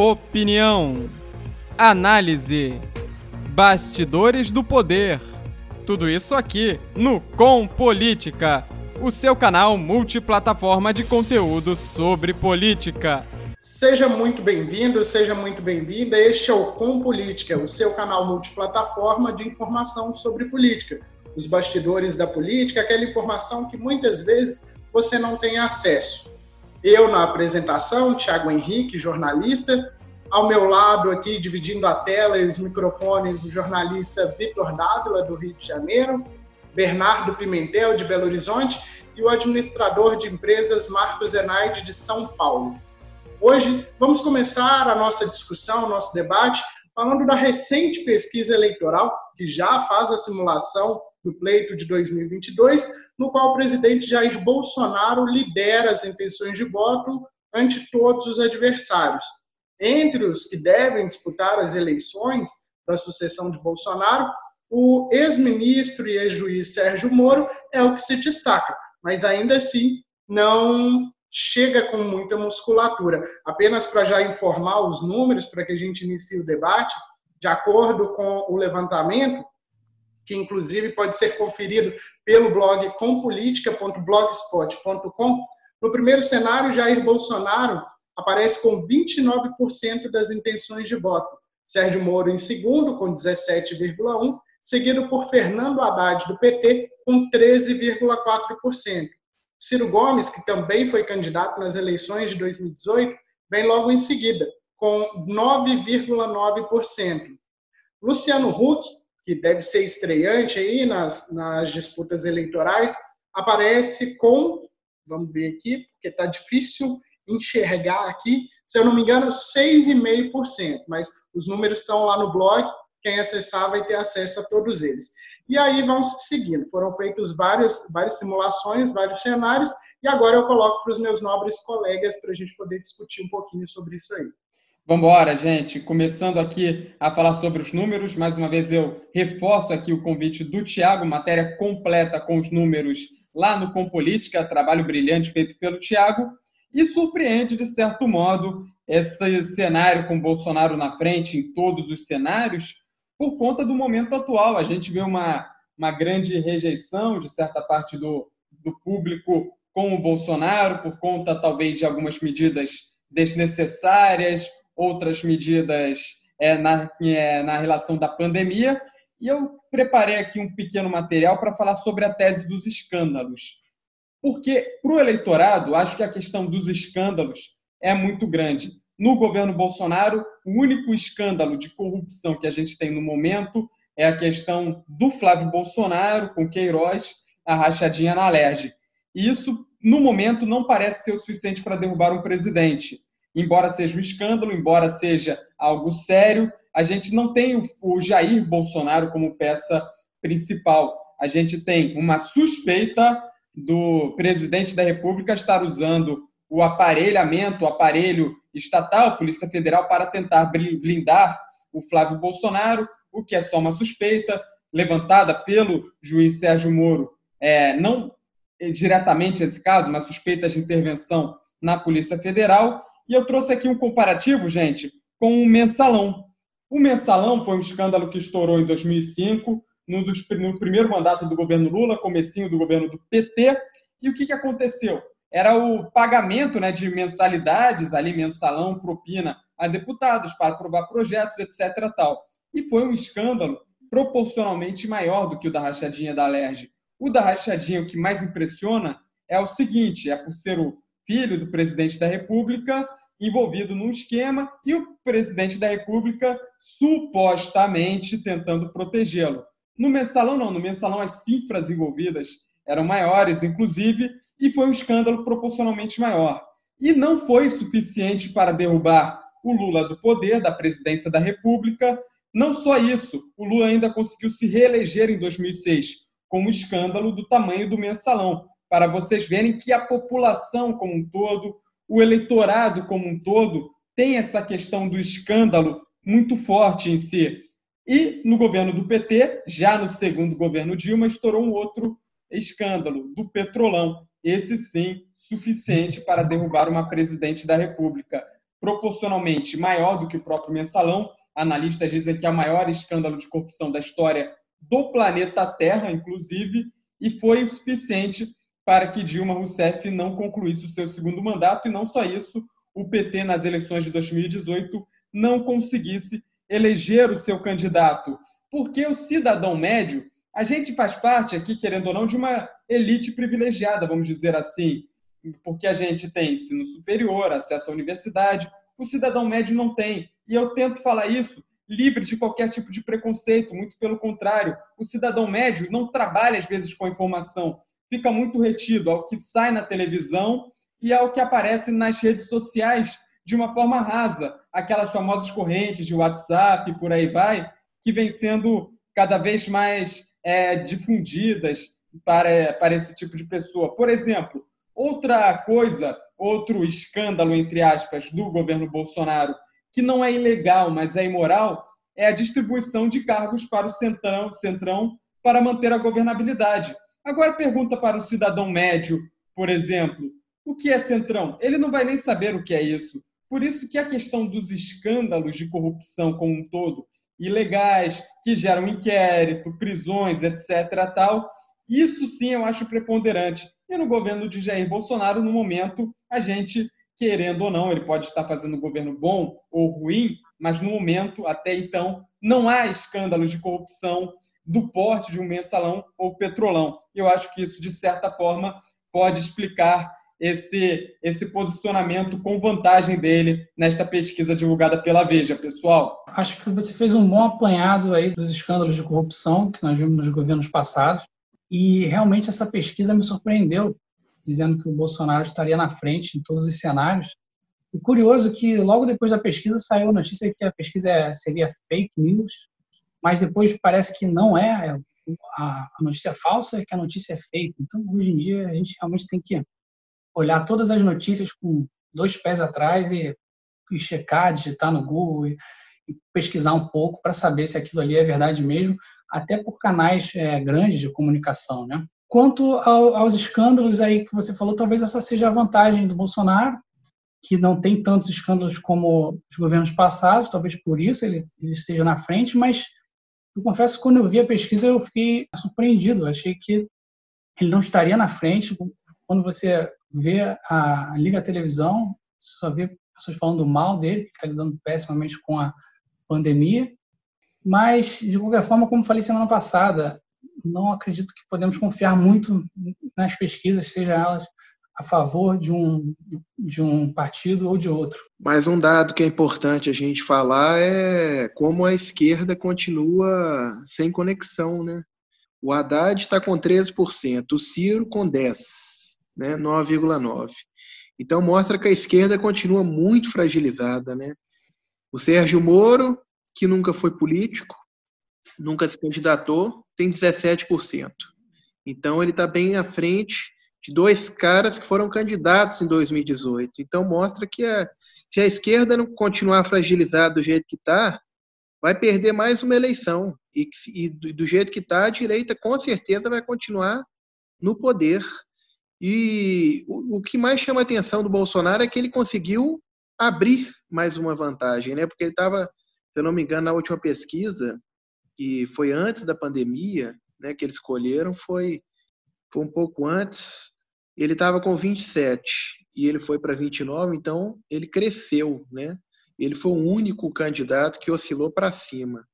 Opinião, análise, bastidores do poder. Tudo isso aqui no Com Política, o seu canal multiplataforma de conteúdo sobre política. Seja muito bem-vindo, seja muito bem-vinda. Este é o Com Política, o seu canal multiplataforma de informação sobre política. Os bastidores da política, aquela informação que muitas vezes você não tem acesso. Eu na apresentação, Tiago Henrique, jornalista. Ao meu lado aqui, dividindo a tela e os microfones, o jornalista Vitor Dávila, do Rio de Janeiro, Bernardo Pimentel, de Belo Horizonte, e o administrador de empresas Marcos Zenaide, de São Paulo. Hoje vamos começar a nossa discussão, o nosso debate, falando da recente pesquisa eleitoral, que já faz a simulação do pleito de 2022, no qual o presidente Jair Bolsonaro lidera as intenções de voto ante todos os adversários. Entre os que devem disputar as eleições da sucessão de Bolsonaro, o ex-ministro e ex-juiz Sérgio Moro é o que se destaca, mas ainda assim não chega com muita musculatura. Apenas para já informar os números, para que a gente inicie o debate, de acordo com o levantamento, que inclusive pode ser conferido pelo blog compolitica.blogspot.com, no primeiro cenário, Jair Bolsonaro aparece com 29% das intenções de voto. Sérgio Moro em segundo, com 17,1%, seguido por Fernando Haddad, do PT, com 13,4%. Ciro Gomes, que também foi candidato nas eleições de 2018, vem logo em seguida, com 9,9%. Luciano Huck, que deve ser estreante aí nas, nas disputas eleitorais, aparece com, vamos ver aqui, porque está difícil enxergar aqui, se eu não me engano, 6,5%, mas os números estão lá no blog, quem acessar vai ter acesso a todos eles. E aí vão seguindo. Foram feitas várias, várias simulações, vários cenários, e agora eu coloco para os meus nobres colegas para a gente poder discutir um pouquinho sobre isso aí. Vamos embora, gente. Começando aqui a falar sobre os números, mais uma vez eu reforço aqui o convite do Tiago, matéria completa com os números lá no Compolítica, trabalho brilhante feito pelo Tiago, e surpreende, de certo modo, esse cenário com Bolsonaro na frente em todos os cenários, por conta do momento atual. A gente vê uma, uma grande rejeição de certa parte do, do público com o Bolsonaro, por conta talvez de algumas medidas desnecessárias, outras medidas é, na, é, na relação da pandemia. E eu preparei aqui um pequeno material para falar sobre a tese dos escândalos. Porque, para o eleitorado, acho que a questão dos escândalos é muito grande no governo Bolsonaro, o único escândalo de corrupção que a gente tem no momento é a questão do Flávio Bolsonaro com Queiroz, a rachadinha na Alerj. Isso, no momento, não parece ser o suficiente para derrubar um presidente. Embora seja um escândalo, embora seja algo sério, a gente não tem o Jair Bolsonaro como peça principal. A gente tem uma suspeita do presidente da República estar usando o aparelhamento, o aparelho estatal, Polícia Federal, para tentar blindar o Flávio Bolsonaro, o que é só uma suspeita levantada pelo juiz Sérgio Moro, é, não diretamente esse caso, mas suspeita de intervenção na Polícia Federal. E eu trouxe aqui um comparativo, gente, com o mensalão. O mensalão foi um escândalo que estourou em 2005, no, dos, no primeiro mandato do governo Lula, comecinho do governo do PT. E o que, que aconteceu? Era o pagamento né, de mensalidades, ali mensalão, propina a deputados para aprovar projetos, etc. Tal. E foi um escândalo proporcionalmente maior do que o da rachadinha da Alerj. O da rachadinha, o que mais impressiona é o seguinte, é por ser o filho do presidente da República envolvido num esquema e o presidente da República supostamente tentando protegê-lo. No mensalão não, no mensalão as cifras envolvidas eram maiores, inclusive, e foi um escândalo proporcionalmente maior. E não foi suficiente para derrubar o Lula do poder, da presidência da República. Não só isso, o Lula ainda conseguiu se reeleger em 2006 com um escândalo do tamanho do mensalão, para vocês verem que a população como um todo, o eleitorado como um todo, tem essa questão do escândalo muito forte em si. E no governo do PT, já no segundo governo Dilma, estourou um outro escândalo do Petrolão, esse sim suficiente para derrubar uma presidente da República. proporcionalmente maior do que o próprio mensalão. Analistas dizem que é o maior escândalo de corrupção da história do planeta Terra, inclusive, e foi o suficiente para que Dilma Rousseff não concluísse o seu segundo mandato. E não só isso, o PT, nas eleições de 2018, não conseguisse eleger o seu candidato. Porque o cidadão médio, a gente faz parte aqui, querendo ou não, de uma elite privilegiada, vamos dizer assim, porque a gente tem ensino superior, acesso à universidade, o cidadão médio não tem. E eu tento falar isso livre de qualquer tipo de preconceito, muito pelo contrário. O cidadão médio não trabalha, às vezes, com a informação, fica muito retido ao que sai na televisão e ao que aparece nas redes sociais de uma forma rasa, aquelas famosas correntes de WhatsApp, por aí vai, que vêm sendo cada vez mais é, difundidas para, para esse tipo de pessoa. Por exemplo, outra coisa, outro escândalo, entre aspas, do governo Bolsonaro que não é ilegal, mas é imoral, é a distribuição de cargos para o centrão, centrão para manter a governabilidade. Agora pergunta para um cidadão médio, por exemplo, o que é centrão? Ele não vai nem saber o que é isso. Por isso que a questão dos escândalos de corrupção como um todo, ilegais, que geram inquérito, prisões, etc., tal, isso sim eu acho preponderante. E no governo de Jair Bolsonaro, no momento, a gente querendo ou não, ele pode estar fazendo um governo bom ou ruim, mas no momento, até então, não há escândalos de corrupção do porte de um mensalão ou petrolão. Eu acho que isso, de certa forma, pode explicar esse, esse posicionamento com vantagem dele nesta pesquisa divulgada pela Veja, pessoal? Acho que você fez um bom apanhado aí dos escândalos de corrupção que nós vimos nos governos passados e realmente essa pesquisa me surpreendeu dizendo que o Bolsonaro estaria na frente em todos os cenários. E curioso que logo depois da pesquisa saiu a notícia que a pesquisa é, seria fake news, mas depois parece que não é, é a notícia falsa é que a notícia é fake. Então, hoje em dia, a gente realmente tem que olhar todas as notícias com dois pés atrás e, e checar, digitar no Google e, e pesquisar um pouco para saber se aquilo ali é verdade mesmo, até por canais é, grandes de comunicação, né? Quanto ao, aos escândalos aí que você falou, talvez essa seja a vantagem do Bolsonaro, que não tem tantos escândalos como os governos passados, talvez por isso ele, ele esteja na frente, mas eu confesso que quando eu vi a pesquisa eu fiquei surpreendido, achei que ele não estaria na frente. Quando você vê a, liga a televisão, você só vê pessoas falando mal dele, que está lidando pessimamente com a pandemia. Mas, de qualquer forma, como falei semana passada, não acredito que podemos confiar muito nas pesquisas, seja elas a favor de um, de um partido ou de outro. Mas um dado que é importante a gente falar é como a esquerda continua sem conexão, né? O Haddad está com 13%, o Ciro com 10%, né? 9,9%. Então mostra que a esquerda continua muito fragilizada, né? O Sérgio Moro, que nunca foi político, nunca se candidatou, tem 17%. Então, ele está bem à frente de dois caras que foram candidatos em 2018. Então, mostra que a, se a esquerda não continuar fragilizada do jeito que está, vai perder mais uma eleição. E, e do, do jeito que está, a direita com certeza vai continuar no poder. E o, o que mais chama a atenção do Bolsonaro é que ele conseguiu abrir mais uma vantagem, né? Porque ele estava, se eu não me engano, na última pesquisa, que foi antes da pandemia, né, que eles escolheram, foi, foi um pouco antes. Ele estava com 27 e ele foi para 29, então ele cresceu, né? Ele foi o único candidato que oscilou para cima,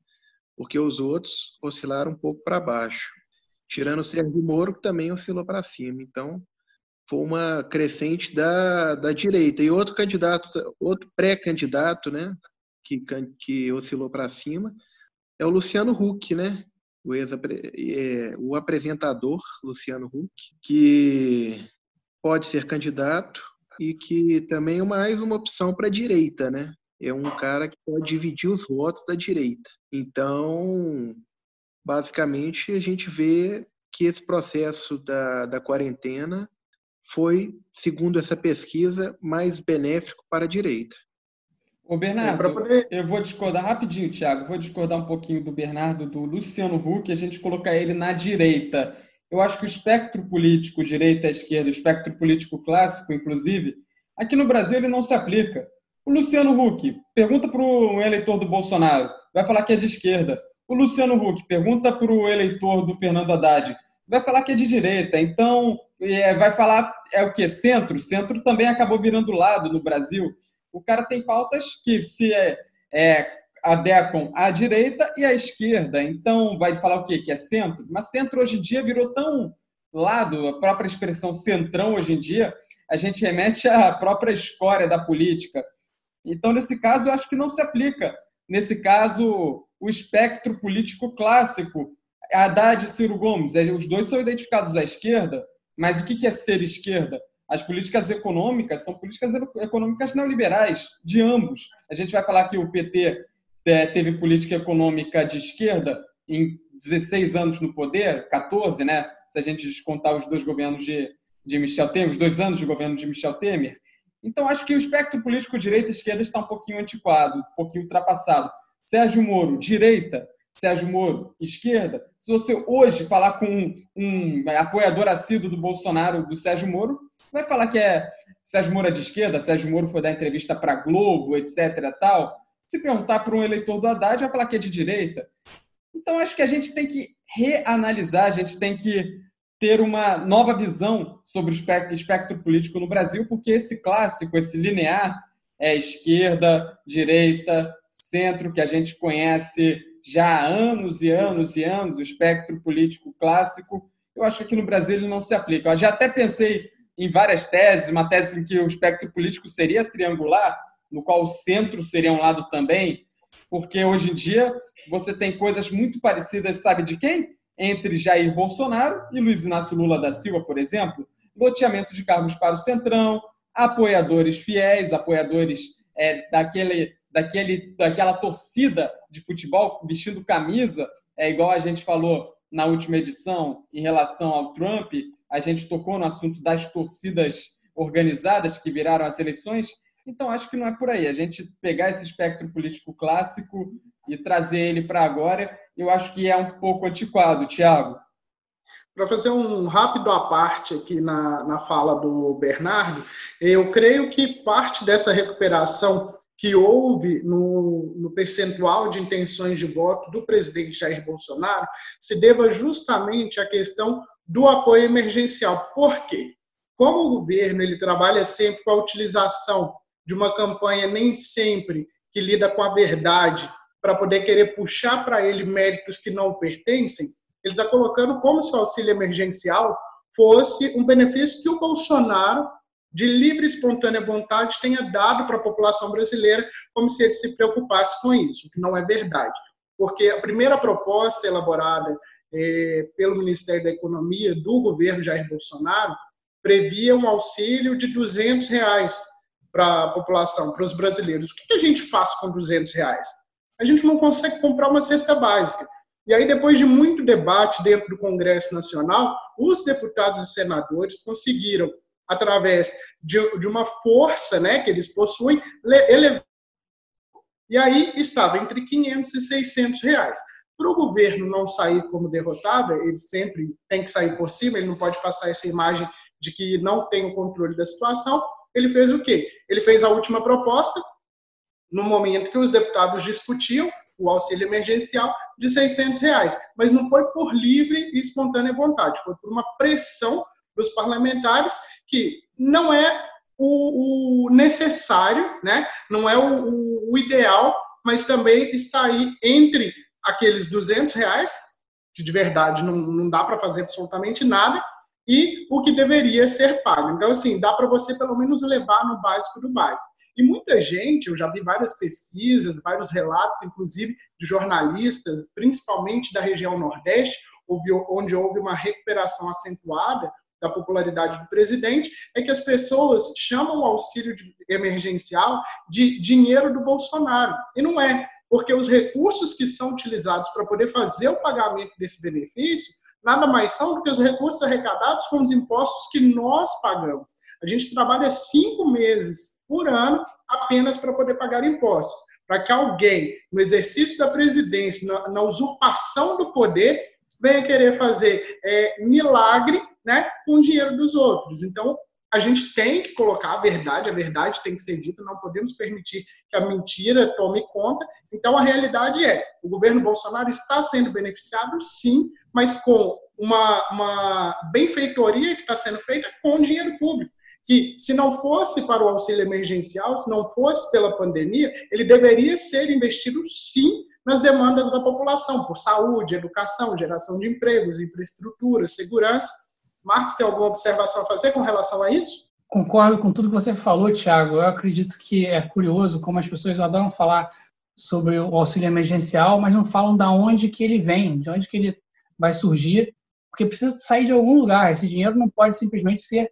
porque os outros oscilaram um pouco para baixo. Tirando o Sérgio Moro, que também oscilou para cima. Então, foi uma crescente da, da direita. E outro candidato, outro pré-candidato, né, que, que oscilou para cima, é o Luciano Huck, né? O, ex é, o apresentador Luciano Huck, que pode ser candidato e que também é mais uma opção para a direita, né? É um cara que pode dividir os votos da direita. Então, basicamente, a gente vê que esse processo da, da quarentena foi, segundo essa pesquisa, mais benéfico para a direita. Ô, Bernardo, é poder... eu vou discordar rapidinho, Thiago. Vou discordar um pouquinho do Bernardo, do Luciano Huck, a gente colocar ele na direita. Eu acho que o espectro político, direita-esquerda, o espectro político clássico, inclusive, aqui no Brasil ele não se aplica. O Luciano Huck pergunta para o eleitor do Bolsonaro, vai falar que é de esquerda. O Luciano Huck pergunta para o eleitor do Fernando Haddad, vai falar que é de direita. Então, é, vai falar é o que? Centro. Centro também acabou virando lado no Brasil. O cara tem pautas que se é, é, adequam à direita e à esquerda. Então, vai falar o quê? Que é centro. Mas centro hoje em dia virou tão lado, a própria expressão centrão hoje em dia, a gente remete à própria escória da política. Então, nesse caso, eu acho que não se aplica. Nesse caso, o espectro político clássico, Haddad e Ciro Gomes, é, os dois são identificados à esquerda, mas o que é ser esquerda? As políticas econômicas são políticas econômicas neoliberais, de ambos. A gente vai falar que o PT é, teve política econômica de esquerda em 16 anos no poder, 14, né? Se a gente descontar os dois governos de, de Michel Temer, os dois anos de governo de Michel Temer. Então, acho que o espectro político direita e esquerda está um pouquinho antiquado, um pouquinho ultrapassado. Sérgio Moro, direita, Sérgio Moro, esquerda. Se você hoje falar com um, um apoiador assíduo do Bolsonaro, do Sérgio Moro, vai falar que é Sérgio Moro é de esquerda, Sérgio Moro foi dar entrevista para Globo, etc. tal. Se perguntar para um eleitor do Haddad, vai falar que é de direita. Então, acho que a gente tem que reanalisar, a gente tem que ter uma nova visão sobre o espectro político no Brasil, porque esse clássico, esse linear, é esquerda, direita, centro, que a gente conhece já há anos e anos e anos, o espectro político clássico, eu acho que aqui no Brasil ele não se aplica. Eu já até pensei em várias teses, uma tese em que o espectro político seria triangular, no qual o centro seria um lado também, porque hoje em dia você tem coisas muito parecidas, sabe de quem? Entre Jair Bolsonaro e Luiz Inácio Lula da Silva, por exemplo, loteamento de cargos para o Centrão, apoiadores fiéis, apoiadores é, daquele daquele, daquela torcida de futebol vestindo camisa, é igual a gente falou na última edição em relação ao Trump, a gente tocou no assunto das torcidas organizadas que viraram as eleições. Então, acho que não é por aí. A gente pegar esse espectro político clássico e trazer ele para agora, eu acho que é um pouco antiquado, Tiago. Para fazer um rápido à parte aqui na, na fala do Bernardo, eu creio que parte dessa recuperação que houve no, no, percentual de intenções de voto do presidente Jair Bolsonaro se deva justamente à questão do apoio emergencial. Por quê? Como o governo ele trabalha sempre com a utilização de uma campanha nem sempre que lida com a verdade para poder querer puxar para ele méritos que não pertencem, ele está colocando como se o auxílio emergencial fosse um benefício que o Bolsonaro de livre e espontânea vontade tenha dado para a população brasileira, como se ele se preocupasse com isso, o que não é verdade. Porque a primeira proposta elaborada é, pelo Ministério da Economia do governo Jair Bolsonaro previa um auxílio de 200 reais para a população, para os brasileiros. O que, que a gente faz com 200 reais? A gente não consegue comprar uma cesta básica. E aí, depois de muito debate dentro do Congresso Nacional, os deputados e senadores conseguiram através de, de uma força né, que eles possuem, elevar. E aí estava entre 500 e 600 reais. Para o governo não sair como derrotado, ele sempre tem que sair por cima, ele não pode passar essa imagem de que não tem o controle da situação. Ele fez o quê? Ele fez a última proposta, no momento que os deputados discutiam o auxílio emergencial de 600 reais. Mas não foi por livre e espontânea vontade, foi por uma pressão dos parlamentares que não é o, o necessário, né? não é o, o, ideal, mas também está aí entre aqueles 200 reais, que de verdade não, não dá para fazer absolutamente nada, e o que deveria ser pago. Então, assim, dá para você pelo menos levar no básico do básico. E muita gente, eu já vi várias pesquisas, vários relatos, inclusive de jornalistas, principalmente da região Nordeste, onde houve uma recuperação acentuada da popularidade do presidente, é que as pessoas chamam o auxílio emergencial de dinheiro do Bolsonaro. E não é, porque os recursos que são utilizados para poder fazer o pagamento desse benefício nada mais são do que os recursos arrecadados com os impostos que nós pagamos. A gente trabalha cinco meses por ano apenas para poder pagar impostos. Para que alguém, no exercício da presidência, na, na usurpação do poder, venha querer fazer é, milagre né, com o dinheiro dos outros. Então, a gente tem que colocar a verdade, a verdade tem que ser dita, não podemos permitir que a mentira tome conta. Então, a realidade é: o governo Bolsonaro está sendo beneficiado, sim, mas com uma, uma benfeitoria que está sendo feita com dinheiro público. Que, se não fosse para o auxílio emergencial, se não fosse pela pandemia, ele deveria ser investido, sim, nas demandas da população, por saúde, educação, geração de empregos, infraestrutura, segurança. Marcos, tem alguma observação a fazer com relação a isso? Concordo com tudo que você falou, Tiago. Eu acredito que é curioso como as pessoas adoram falar sobre o auxílio emergencial, mas não falam de onde que ele vem, de onde que ele vai surgir, porque precisa sair de algum lugar. Esse dinheiro não pode simplesmente ser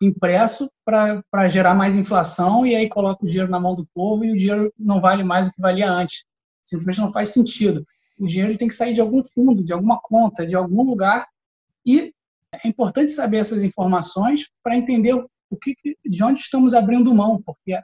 impresso para gerar mais inflação e aí coloca o dinheiro na mão do povo e o dinheiro não vale mais do que valia antes. Simplesmente não faz sentido. O dinheiro tem que sair de algum fundo, de alguma conta, de algum lugar e é importante saber essas informações para entender o que, de onde estamos abrindo mão, porque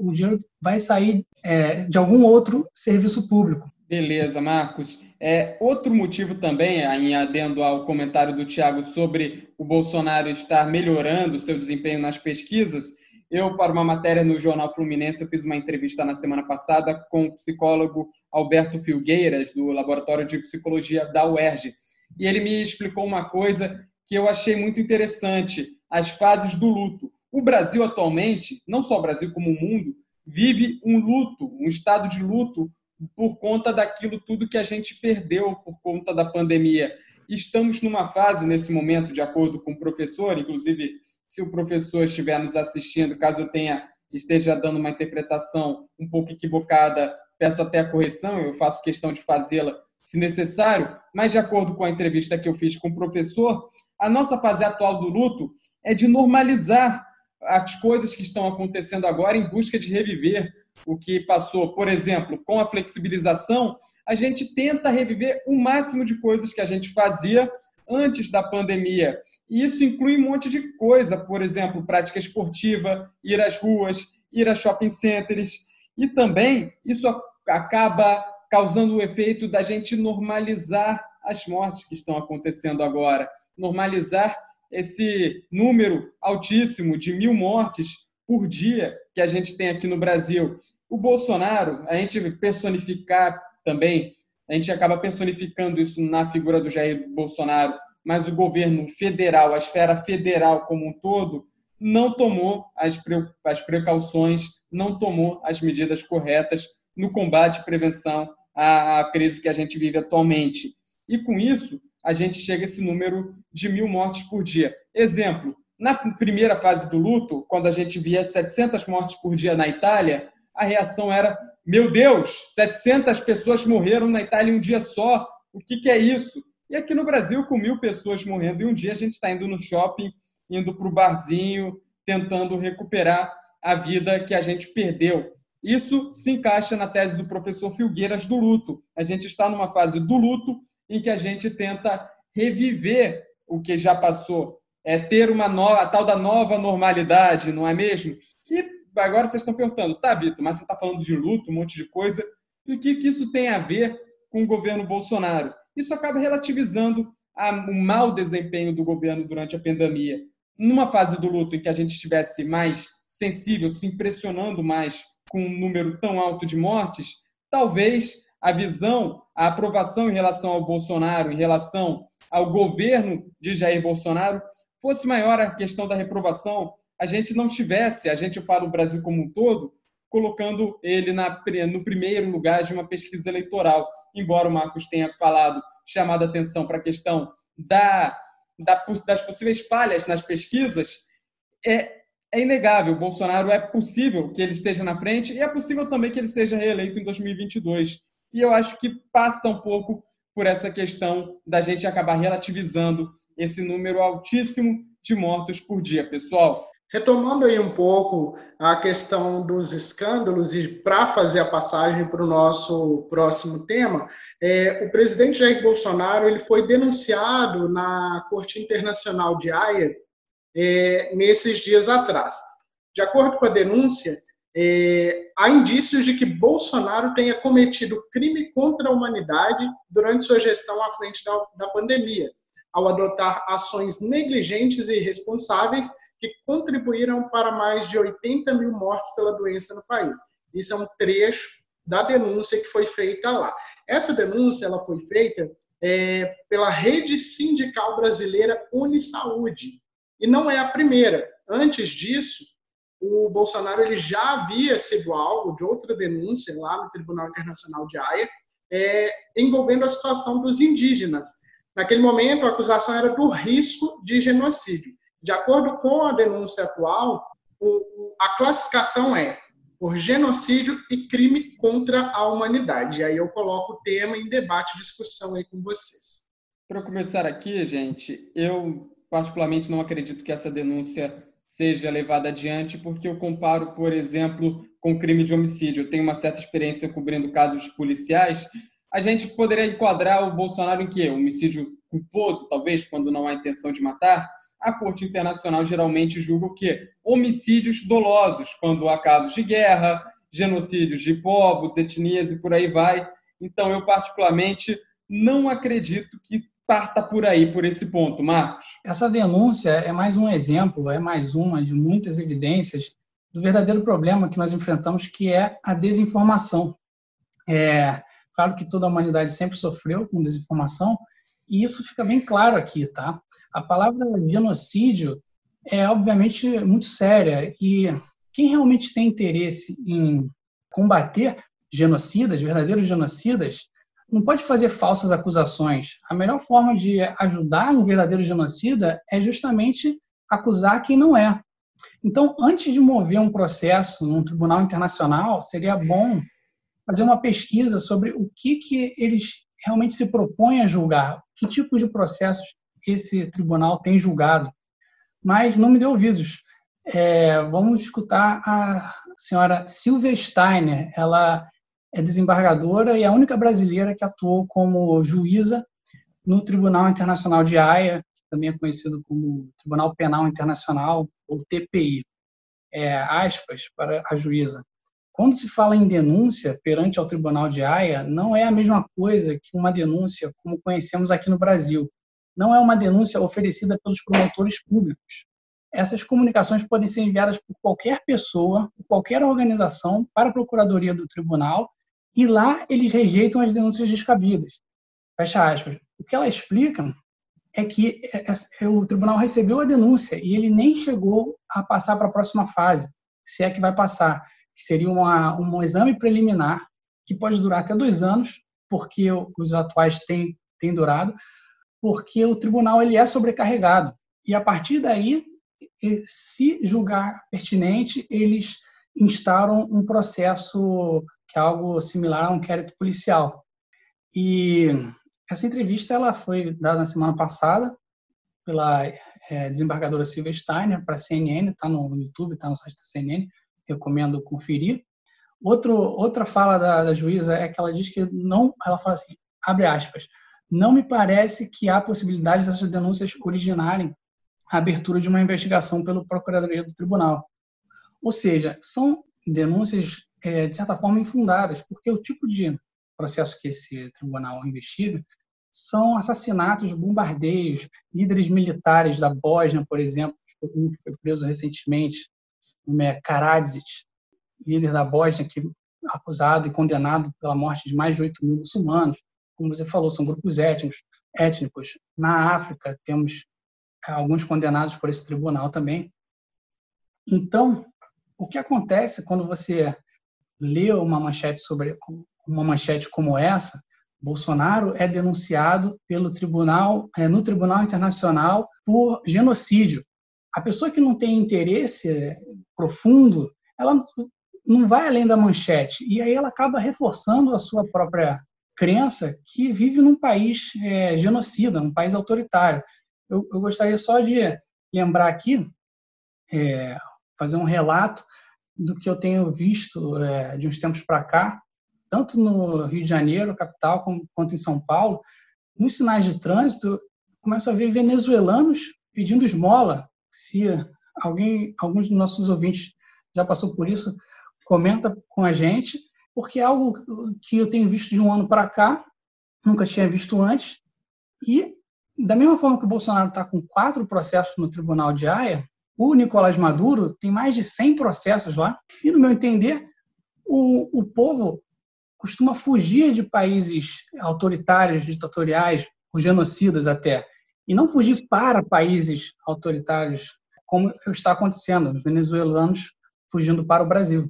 o dinheiro vai sair é, de algum outro serviço público. Beleza, Marcos. É, outro motivo também, em adendo ao comentário do Tiago sobre o Bolsonaro estar melhorando seu desempenho nas pesquisas, eu, para uma matéria no Jornal Fluminense, fiz uma entrevista na semana passada com o psicólogo Alberto Filgueiras, do Laboratório de Psicologia da UERJ. E ele me explicou uma coisa que eu achei muito interessante: as fases do luto. O Brasil atualmente, não só o Brasil como o mundo, vive um luto, um estado de luto por conta daquilo tudo que a gente perdeu por conta da pandemia. Estamos numa fase nesse momento, de acordo com o professor, inclusive se o professor estiver nos assistindo, caso eu tenha esteja dando uma interpretação um pouco equivocada, peço até a correção, eu faço questão de fazê-la se necessário, mas de acordo com a entrevista que eu fiz com o professor, a nossa fase atual do luto é de normalizar as coisas que estão acontecendo agora em busca de reviver o que passou. Por exemplo, com a flexibilização, a gente tenta reviver o máximo de coisas que a gente fazia antes da pandemia. E isso inclui um monte de coisa, por exemplo, prática esportiva, ir às ruas, ir a shopping centers. E também isso acaba causando o efeito da gente normalizar as mortes que estão acontecendo agora normalizar esse número altíssimo de mil mortes por dia que a gente tem aqui no Brasil. O Bolsonaro, a gente personificar também, a gente acaba personificando isso na figura do Jair Bolsonaro, mas o governo federal, a esfera federal como um todo, não tomou as precauções, não tomou as medidas corretas no combate e prevenção à crise que a gente vive atualmente. E com isso, a gente chega a esse número de mil mortes por dia. Exemplo, na primeira fase do luto, quando a gente via 700 mortes por dia na Itália, a reação era: meu Deus, 700 pessoas morreram na Itália em um dia só, o que, que é isso? E aqui no Brasil, com mil pessoas morrendo em um dia, a gente está indo no shopping, indo para o barzinho, tentando recuperar a vida que a gente perdeu. Isso se encaixa na tese do professor Filgueiras do luto. A gente está numa fase do luto em que a gente tenta reviver o que já passou, é ter uma nova, a tal da nova normalidade, não é mesmo? E agora vocês estão perguntando, tá, Vitor, mas você está falando de luto, um monte de coisa, e o que, que isso tem a ver com o governo Bolsonaro? Isso acaba relativizando a, o mau desempenho do governo durante a pandemia. Numa fase do luto em que a gente estivesse mais sensível, se impressionando mais com um número tão alto de mortes, talvez a visão, a aprovação em relação ao Bolsonaro, em relação ao governo de Jair Bolsonaro, fosse maior a questão da reprovação, a gente não estivesse, a gente fala o Brasil como um todo, colocando ele na, no primeiro lugar de uma pesquisa eleitoral. Embora o Marcos tenha falado, chamado a atenção para a questão da, da, das possíveis falhas nas pesquisas, é, é inegável. Bolsonaro é possível que ele esteja na frente e é possível também que ele seja reeleito em 2022. E eu acho que passa um pouco por essa questão da gente acabar relativizando esse número altíssimo de mortos por dia, pessoal. Retomando aí um pouco a questão dos escândalos e para fazer a passagem para o nosso próximo tema, é, o presidente Jair Bolsonaro ele foi denunciado na Corte Internacional de Haia é, nesses dias atrás. De acordo com a denúncia, é, há indícios de que Bolsonaro tenha cometido crime contra a humanidade durante sua gestão à frente da, da pandemia, ao adotar ações negligentes e irresponsáveis que contribuíram para mais de 80 mil mortes pela doença no país. Isso é um trecho da denúncia que foi feita lá. Essa denúncia ela foi feita é, pela Rede Sindical Brasileira Unisaúde. E não é a primeira. Antes disso, o Bolsonaro ele já havia sido alvo de outra denúncia lá no Tribunal Internacional de Haia, é, envolvendo a situação dos indígenas. Naquele momento, a acusação era do risco de genocídio. De acordo com a denúncia atual, o, a classificação é por genocídio e crime contra a humanidade. E aí eu coloco o tema em debate e discussão aí com vocês. Para começar aqui, gente, eu particularmente não acredito que essa denúncia seja levada adiante, porque eu comparo, por exemplo, com crime de homicídio. Eu tenho uma certa experiência cobrindo casos policiais. A gente poderia enquadrar o Bolsonaro em quê? Homicídio culposo, talvez, quando não há intenção de matar? A Corte Internacional geralmente julga o quê? Homicídios dolosos, quando há casos de guerra, genocídios de povos, etnias e por aí vai. Então, eu particularmente não acredito que parta por aí, por esse ponto, Marcos. Essa denúncia é mais um exemplo, é mais uma de muitas evidências do verdadeiro problema que nós enfrentamos, que é a desinformação. É claro que toda a humanidade sempre sofreu com desinformação, e isso fica bem claro aqui, tá? A palavra genocídio é obviamente muito séria e quem realmente tem interesse em combater genocidas, verdadeiros genocidas, não pode fazer falsas acusações. A melhor forma de ajudar um verdadeiro genocida é justamente acusar quem não é. Então, antes de mover um processo num tribunal internacional, seria bom fazer uma pesquisa sobre o que, que eles realmente se propõem a julgar, que tipo de processos esse tribunal tem julgado. Mas não me deu ouvidos. É, vamos escutar a senhora Silvia Steiner. Ela é desembargadora e é a única brasileira que atuou como juíza no Tribunal Internacional de Haia, que também é conhecido como Tribunal Penal Internacional, ou TPI. É, aspas para a juíza. Quando se fala em denúncia perante ao Tribunal de Haia, não é a mesma coisa que uma denúncia como conhecemos aqui no Brasil. Não é uma denúncia oferecida pelos promotores públicos. Essas comunicações podem ser enviadas por qualquer pessoa, por qualquer organização, para a Procuradoria do Tribunal e lá eles rejeitam as denúncias descabidas. Fecha aspas. O que ela explica é que é, é, é, o tribunal recebeu a denúncia e ele nem chegou a passar para a próxima fase, se é que vai passar, que seria uma, um exame preliminar que pode durar até dois anos, porque os atuais têm, têm durado, porque o tribunal ele é sobrecarregado. E a partir daí, se julgar pertinente, eles instauram um processo que é algo similar a um inquérito policial. E essa entrevista ela foi dada na semana passada pela é, desembargadora Silvia Steiner para a CNN, está no YouTube, está no site da CNN, recomendo conferir. Outro, outra fala da, da, juíza é que ela diz que não, ela fala assim, abre aspas, não me parece que há possibilidade dessas denúncias originarem a abertura de uma investigação pelo Procuradoria do Tribunal. Ou seja, são denúncias é, de certa forma, infundadas, porque o tipo de processo que esse tribunal investiga são assassinatos, bombardeios, líderes militares da Bósnia, por exemplo, um que foi preso recentemente, o Karadzic, líder da Bósnia, que acusado e condenado pela morte de mais de 8 mil muçulmanos. Como você falou, são grupos étnicos. étnicos. Na África, temos é, alguns condenados por esse tribunal também. Então, o que acontece quando você lê uma manchete sobre uma manchete como essa, Bolsonaro é denunciado pelo tribunal é, no Tribunal Internacional por genocídio. A pessoa que não tem interesse profundo, ela não vai além da manchete e aí ela acaba reforçando a sua própria crença que vive num país é, genocida, num país autoritário. Eu, eu, gostaria só de lembrar aqui, é, fazer um relato do que eu tenho visto é, de uns tempos para cá, tanto no Rio de Janeiro, capital, como, quanto em São Paulo, nos sinais de trânsito, começo a ver venezuelanos pedindo esmola. Se alguém, alguns dos nossos ouvintes já passou por isso, comenta com a gente, porque é algo que eu tenho visto de um ano para cá, nunca tinha visto antes, e da mesma forma que o Bolsonaro está com quatro processos no Tribunal de Haia, o Nicolás Maduro tem mais de 100 processos lá, e no meu entender, o, o povo costuma fugir de países autoritários, ditatoriais, ou genocidas até, e não fugir para países autoritários, como está acontecendo, os venezuelanos fugindo para o Brasil.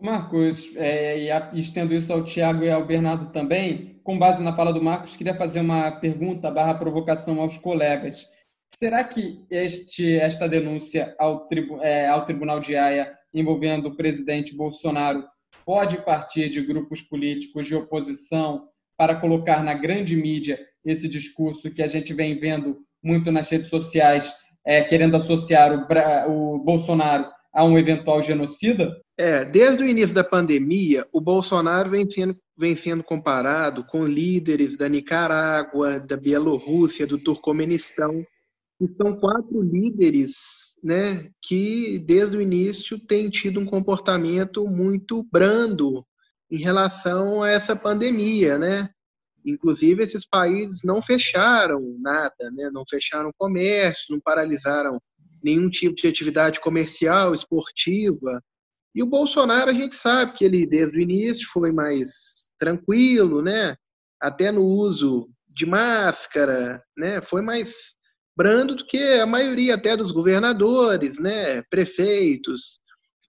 Marcos, é, e estendo isso ao Tiago e ao Bernardo também, com base na fala do Marcos, queria fazer uma pergunta barra provocação aos colegas. Será que este, esta denúncia ao, tribu, é, ao Tribunal de Haia envolvendo o presidente Bolsonaro pode partir de grupos políticos de oposição para colocar na grande mídia esse discurso que a gente vem vendo muito nas redes sociais, é, querendo associar o, o Bolsonaro a um eventual genocida? É, desde o início da pandemia, o Bolsonaro vem sendo, vem sendo comparado com líderes da Nicarágua, da Bielorrússia, do Turcomenistão, são quatro líderes né, que, desde o início, têm tido um comportamento muito brando em relação a essa pandemia, né? Inclusive, esses países não fecharam nada, né? não fecharam comércio, não paralisaram nenhum tipo de atividade comercial, esportiva. E o Bolsonaro, a gente sabe que ele, desde o início, foi mais tranquilo, né? até no uso de máscara, né? foi mais brando do que a maioria até dos governadores, né? prefeitos.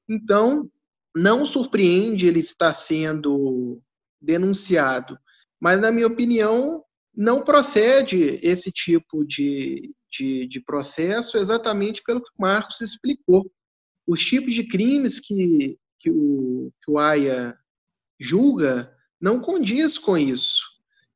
Então, não surpreende ele estar sendo denunciado mas, na minha opinião, não procede esse tipo de, de, de processo exatamente pelo que o Marcos explicou. Os tipos de crimes que, que, o, que o AIA julga não condiz com isso.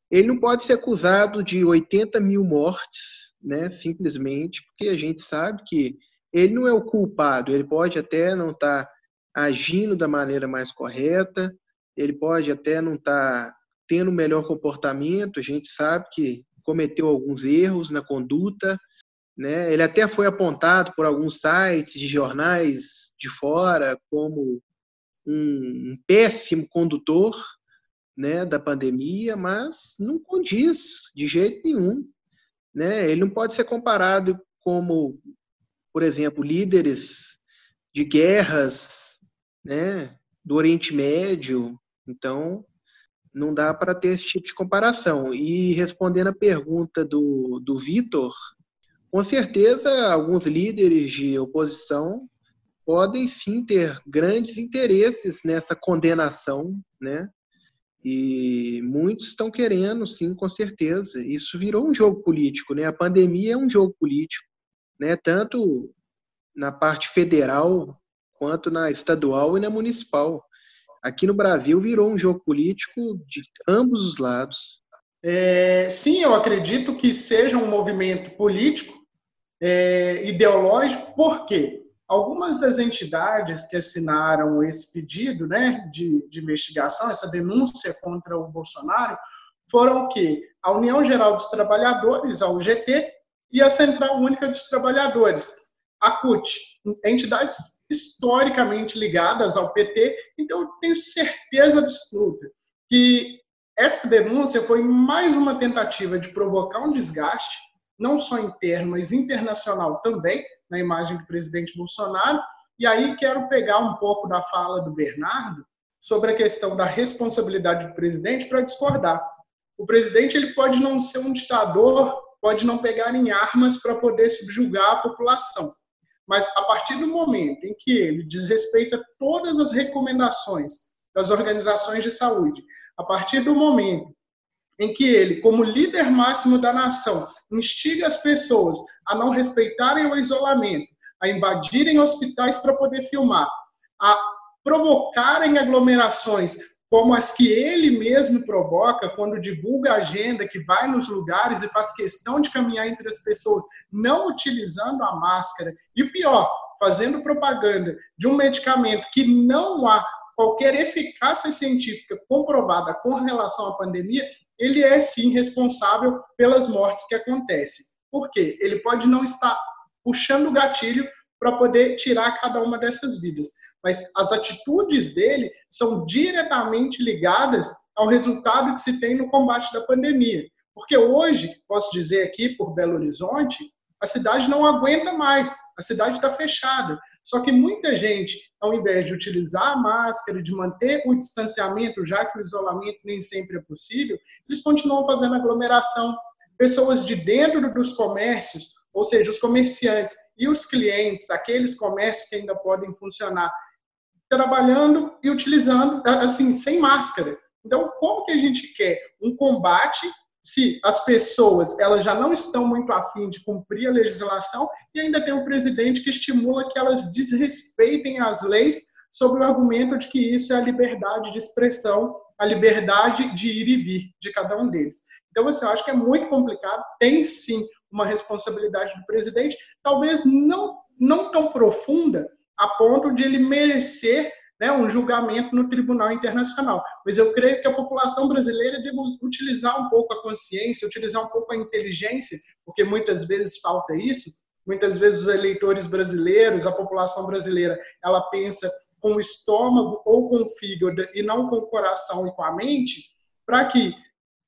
Ele não pode ser acusado de 80 mil mortes, né, simplesmente porque a gente sabe que ele não é o culpado, ele pode até não estar tá agindo da maneira mais correta, ele pode até não estar tá tendo melhor comportamento, a gente sabe que cometeu alguns erros na conduta, né? Ele até foi apontado por alguns sites de jornais de fora como um péssimo condutor, né, da pandemia, mas não condiz de jeito nenhum, né? Ele não pode ser comparado como, por exemplo, líderes de guerras, né, do Oriente Médio. Então, não dá para ter esse tipo de comparação. E respondendo a pergunta do, do Vitor, com certeza alguns líderes de oposição podem sim ter grandes interesses nessa condenação, né? E muitos estão querendo, sim, com certeza. Isso virou um jogo político, né? A pandemia é um jogo político, né? Tanto na parte federal quanto na estadual e na municipal aqui no Brasil virou um jogo político de ambos os lados. É, sim, eu acredito que seja um movimento político, é, ideológico, porque algumas das entidades que assinaram esse pedido né, de, de investigação, essa denúncia contra o Bolsonaro, foram o quê? A União Geral dos Trabalhadores, a UGT, e a Central Única dos Trabalhadores, a CUT, entidades historicamente ligadas ao PT, então eu tenho certeza absoluta que essa denúncia foi mais uma tentativa de provocar um desgaste, não só interno, mas internacional também, na imagem do presidente Bolsonaro. E aí quero pegar um pouco da fala do Bernardo sobre a questão da responsabilidade do presidente para discordar. O presidente ele pode não ser um ditador, pode não pegar em armas para poder subjugar a população, mas a partir do momento em que ele desrespeita todas as recomendações das organizações de saúde, a partir do momento em que ele, como líder máximo da nação, instiga as pessoas a não respeitarem o isolamento, a invadirem hospitais para poder filmar, a provocarem aglomerações como as que ele mesmo provoca quando divulga a agenda, que vai nos lugares e faz questão de caminhar entre as pessoas, não utilizando a máscara, e pior, fazendo propaganda de um medicamento que não há qualquer eficácia científica comprovada com relação à pandemia, ele é sim responsável pelas mortes que acontecem. Por quê? Ele pode não estar puxando o gatilho para poder tirar cada uma dessas vidas mas as atitudes dele são diretamente ligadas ao resultado que se tem no combate da pandemia. Porque hoje, posso dizer aqui por Belo Horizonte, a cidade não aguenta mais, a cidade está fechada. Só que muita gente, ao invés de utilizar a máscara, de manter o distanciamento, já que o isolamento nem sempre é possível, eles continuam fazendo aglomeração. Pessoas de dentro dos comércios, ou seja, os comerciantes e os clientes, aqueles comércios que ainda podem funcionar, trabalhando e utilizando, assim, sem máscara. Então, como que a gente quer um combate se as pessoas elas já não estão muito afim de cumprir a legislação e ainda tem um presidente que estimula que elas desrespeitem as leis sob o argumento de que isso é a liberdade de expressão, a liberdade de ir e vir de cada um deles. Então, você assim, acha que é muito complicado, tem sim uma responsabilidade do presidente, talvez não, não tão profunda a ponto de ele merecer né, um julgamento no Tribunal Internacional. Mas eu creio que a população brasileira deve utilizar um pouco a consciência, utilizar um pouco a inteligência, porque muitas vezes falta isso. Muitas vezes os eleitores brasileiros, a população brasileira, ela pensa com o estômago ou com o fígado e não com o coração e com a mente, para que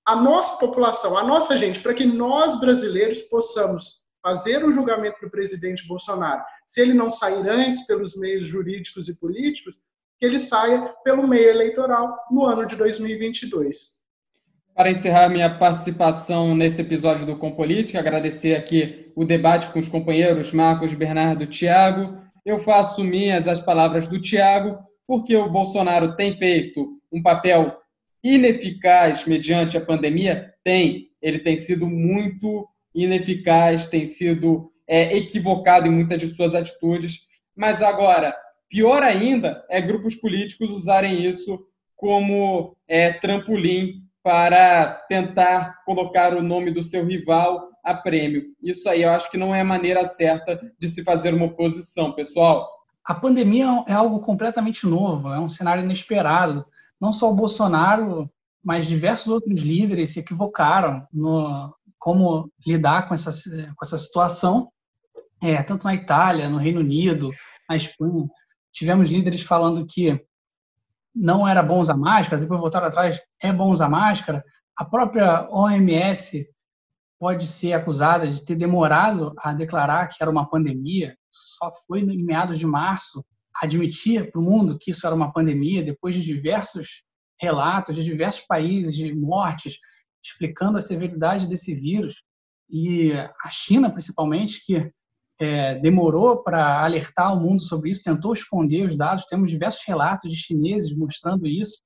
a nossa população, a nossa gente, para que nós brasileiros possamos fazer o julgamento do presidente Bolsonaro, se ele não sair antes pelos meios jurídicos e políticos, que ele saia pelo meio eleitoral no ano de 2022. Para encerrar minha participação nesse episódio do Com Política, agradecer aqui o debate com os companheiros Marcos, Bernardo Tiago. Eu faço minhas as palavras do Tiago, porque o Bolsonaro tem feito um papel ineficaz mediante a pandemia? Tem. Ele tem sido muito ineficaz, tem sido é, equivocado em muitas de suas atitudes. Mas agora, Pior ainda é grupos políticos usarem isso como é, trampolim para tentar colocar o nome do seu rival a prêmio. Isso aí eu acho que não é a maneira certa de se fazer uma oposição, pessoal. A pandemia é algo completamente novo, é um cenário inesperado. Não só o Bolsonaro, mas diversos outros líderes se equivocaram no como lidar com essa, com essa situação, é, tanto na Itália, no Reino Unido, na Espanha. Tivemos líderes falando que não era bom usar máscara, depois voltaram atrás, é bom usar máscara. A própria OMS pode ser acusada de ter demorado a declarar que era uma pandemia, só foi em meados de março admitir para o mundo que isso era uma pandemia, depois de diversos relatos de diversos países de mortes, explicando a severidade desse vírus. E a China, principalmente, que é, demorou para alertar o mundo sobre isso, tentou esconder os dados. Temos diversos relatos de chineses mostrando isso.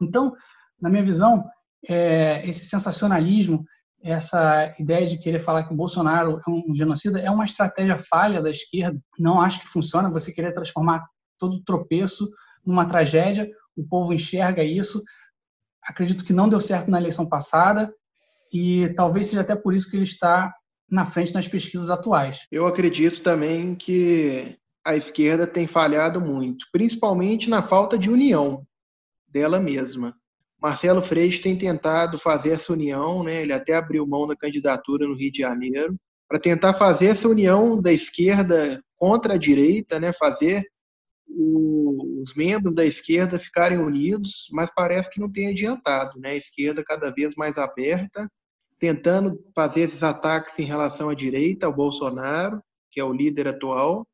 Então, na minha visão, é, esse sensacionalismo, essa ideia de querer falar que o Bolsonaro é um genocida, é uma estratégia falha da esquerda. Não acho que funciona você querer transformar todo tropeço numa tragédia. O povo enxerga isso. Acredito que não deu certo na eleição passada e talvez seja até por isso que ele está na frente nas pesquisas atuais. Eu acredito também que a esquerda tem falhado muito, principalmente na falta de união dela mesma. Marcelo Freixo tem tentado fazer essa união, né? ele até abriu mão da candidatura no Rio de Janeiro, para tentar fazer essa união da esquerda contra a direita, né? fazer o, os membros da esquerda ficarem unidos, mas parece que não tem adiantado. Né? A esquerda cada vez mais aberta tentando fazer esses ataques em relação à direita, ao Bolsonaro, que é o líder atual,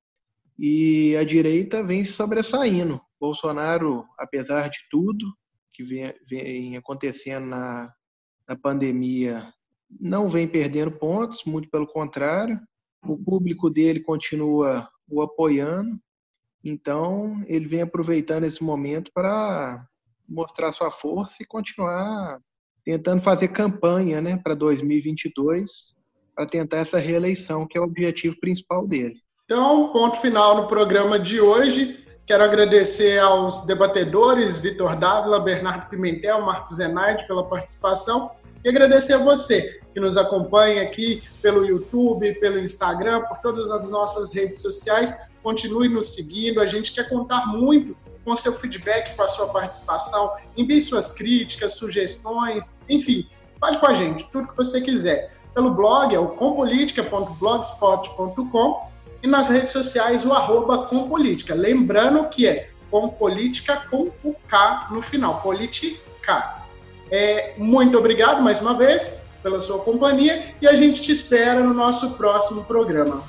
e a direita vem sobressaindo. Bolsonaro, apesar de tudo que vem, vem acontecendo na, na pandemia, não vem perdendo pontos, muito pelo contrário. O público dele continua o apoiando, então ele vem aproveitando esse momento para mostrar sua força e continuar tentando fazer campanha né, para 2022, para tentar essa reeleição, que é o objetivo principal dele. Então, ponto final no programa de hoje. Quero agradecer aos debatedores, Vitor Dávila, Bernardo Pimentel, Marcos Zenaide, pela participação. E agradecer a você que nos acompanha aqui pelo YouTube, pelo Instagram, por todas as nossas redes sociais. Continue nos seguindo. A gente quer contar muito com seu feedback, com a sua participação. Envie suas críticas, sugestões, enfim, fale com a gente, tudo que você quiser. Pelo blog, é o compolitica.blogspot.com e nas redes sociais, o arroba compolítica. Lembrando que é compolítica com o K no final, política. É, muito obrigado mais uma vez pela sua companhia e a gente te espera no nosso próximo programa.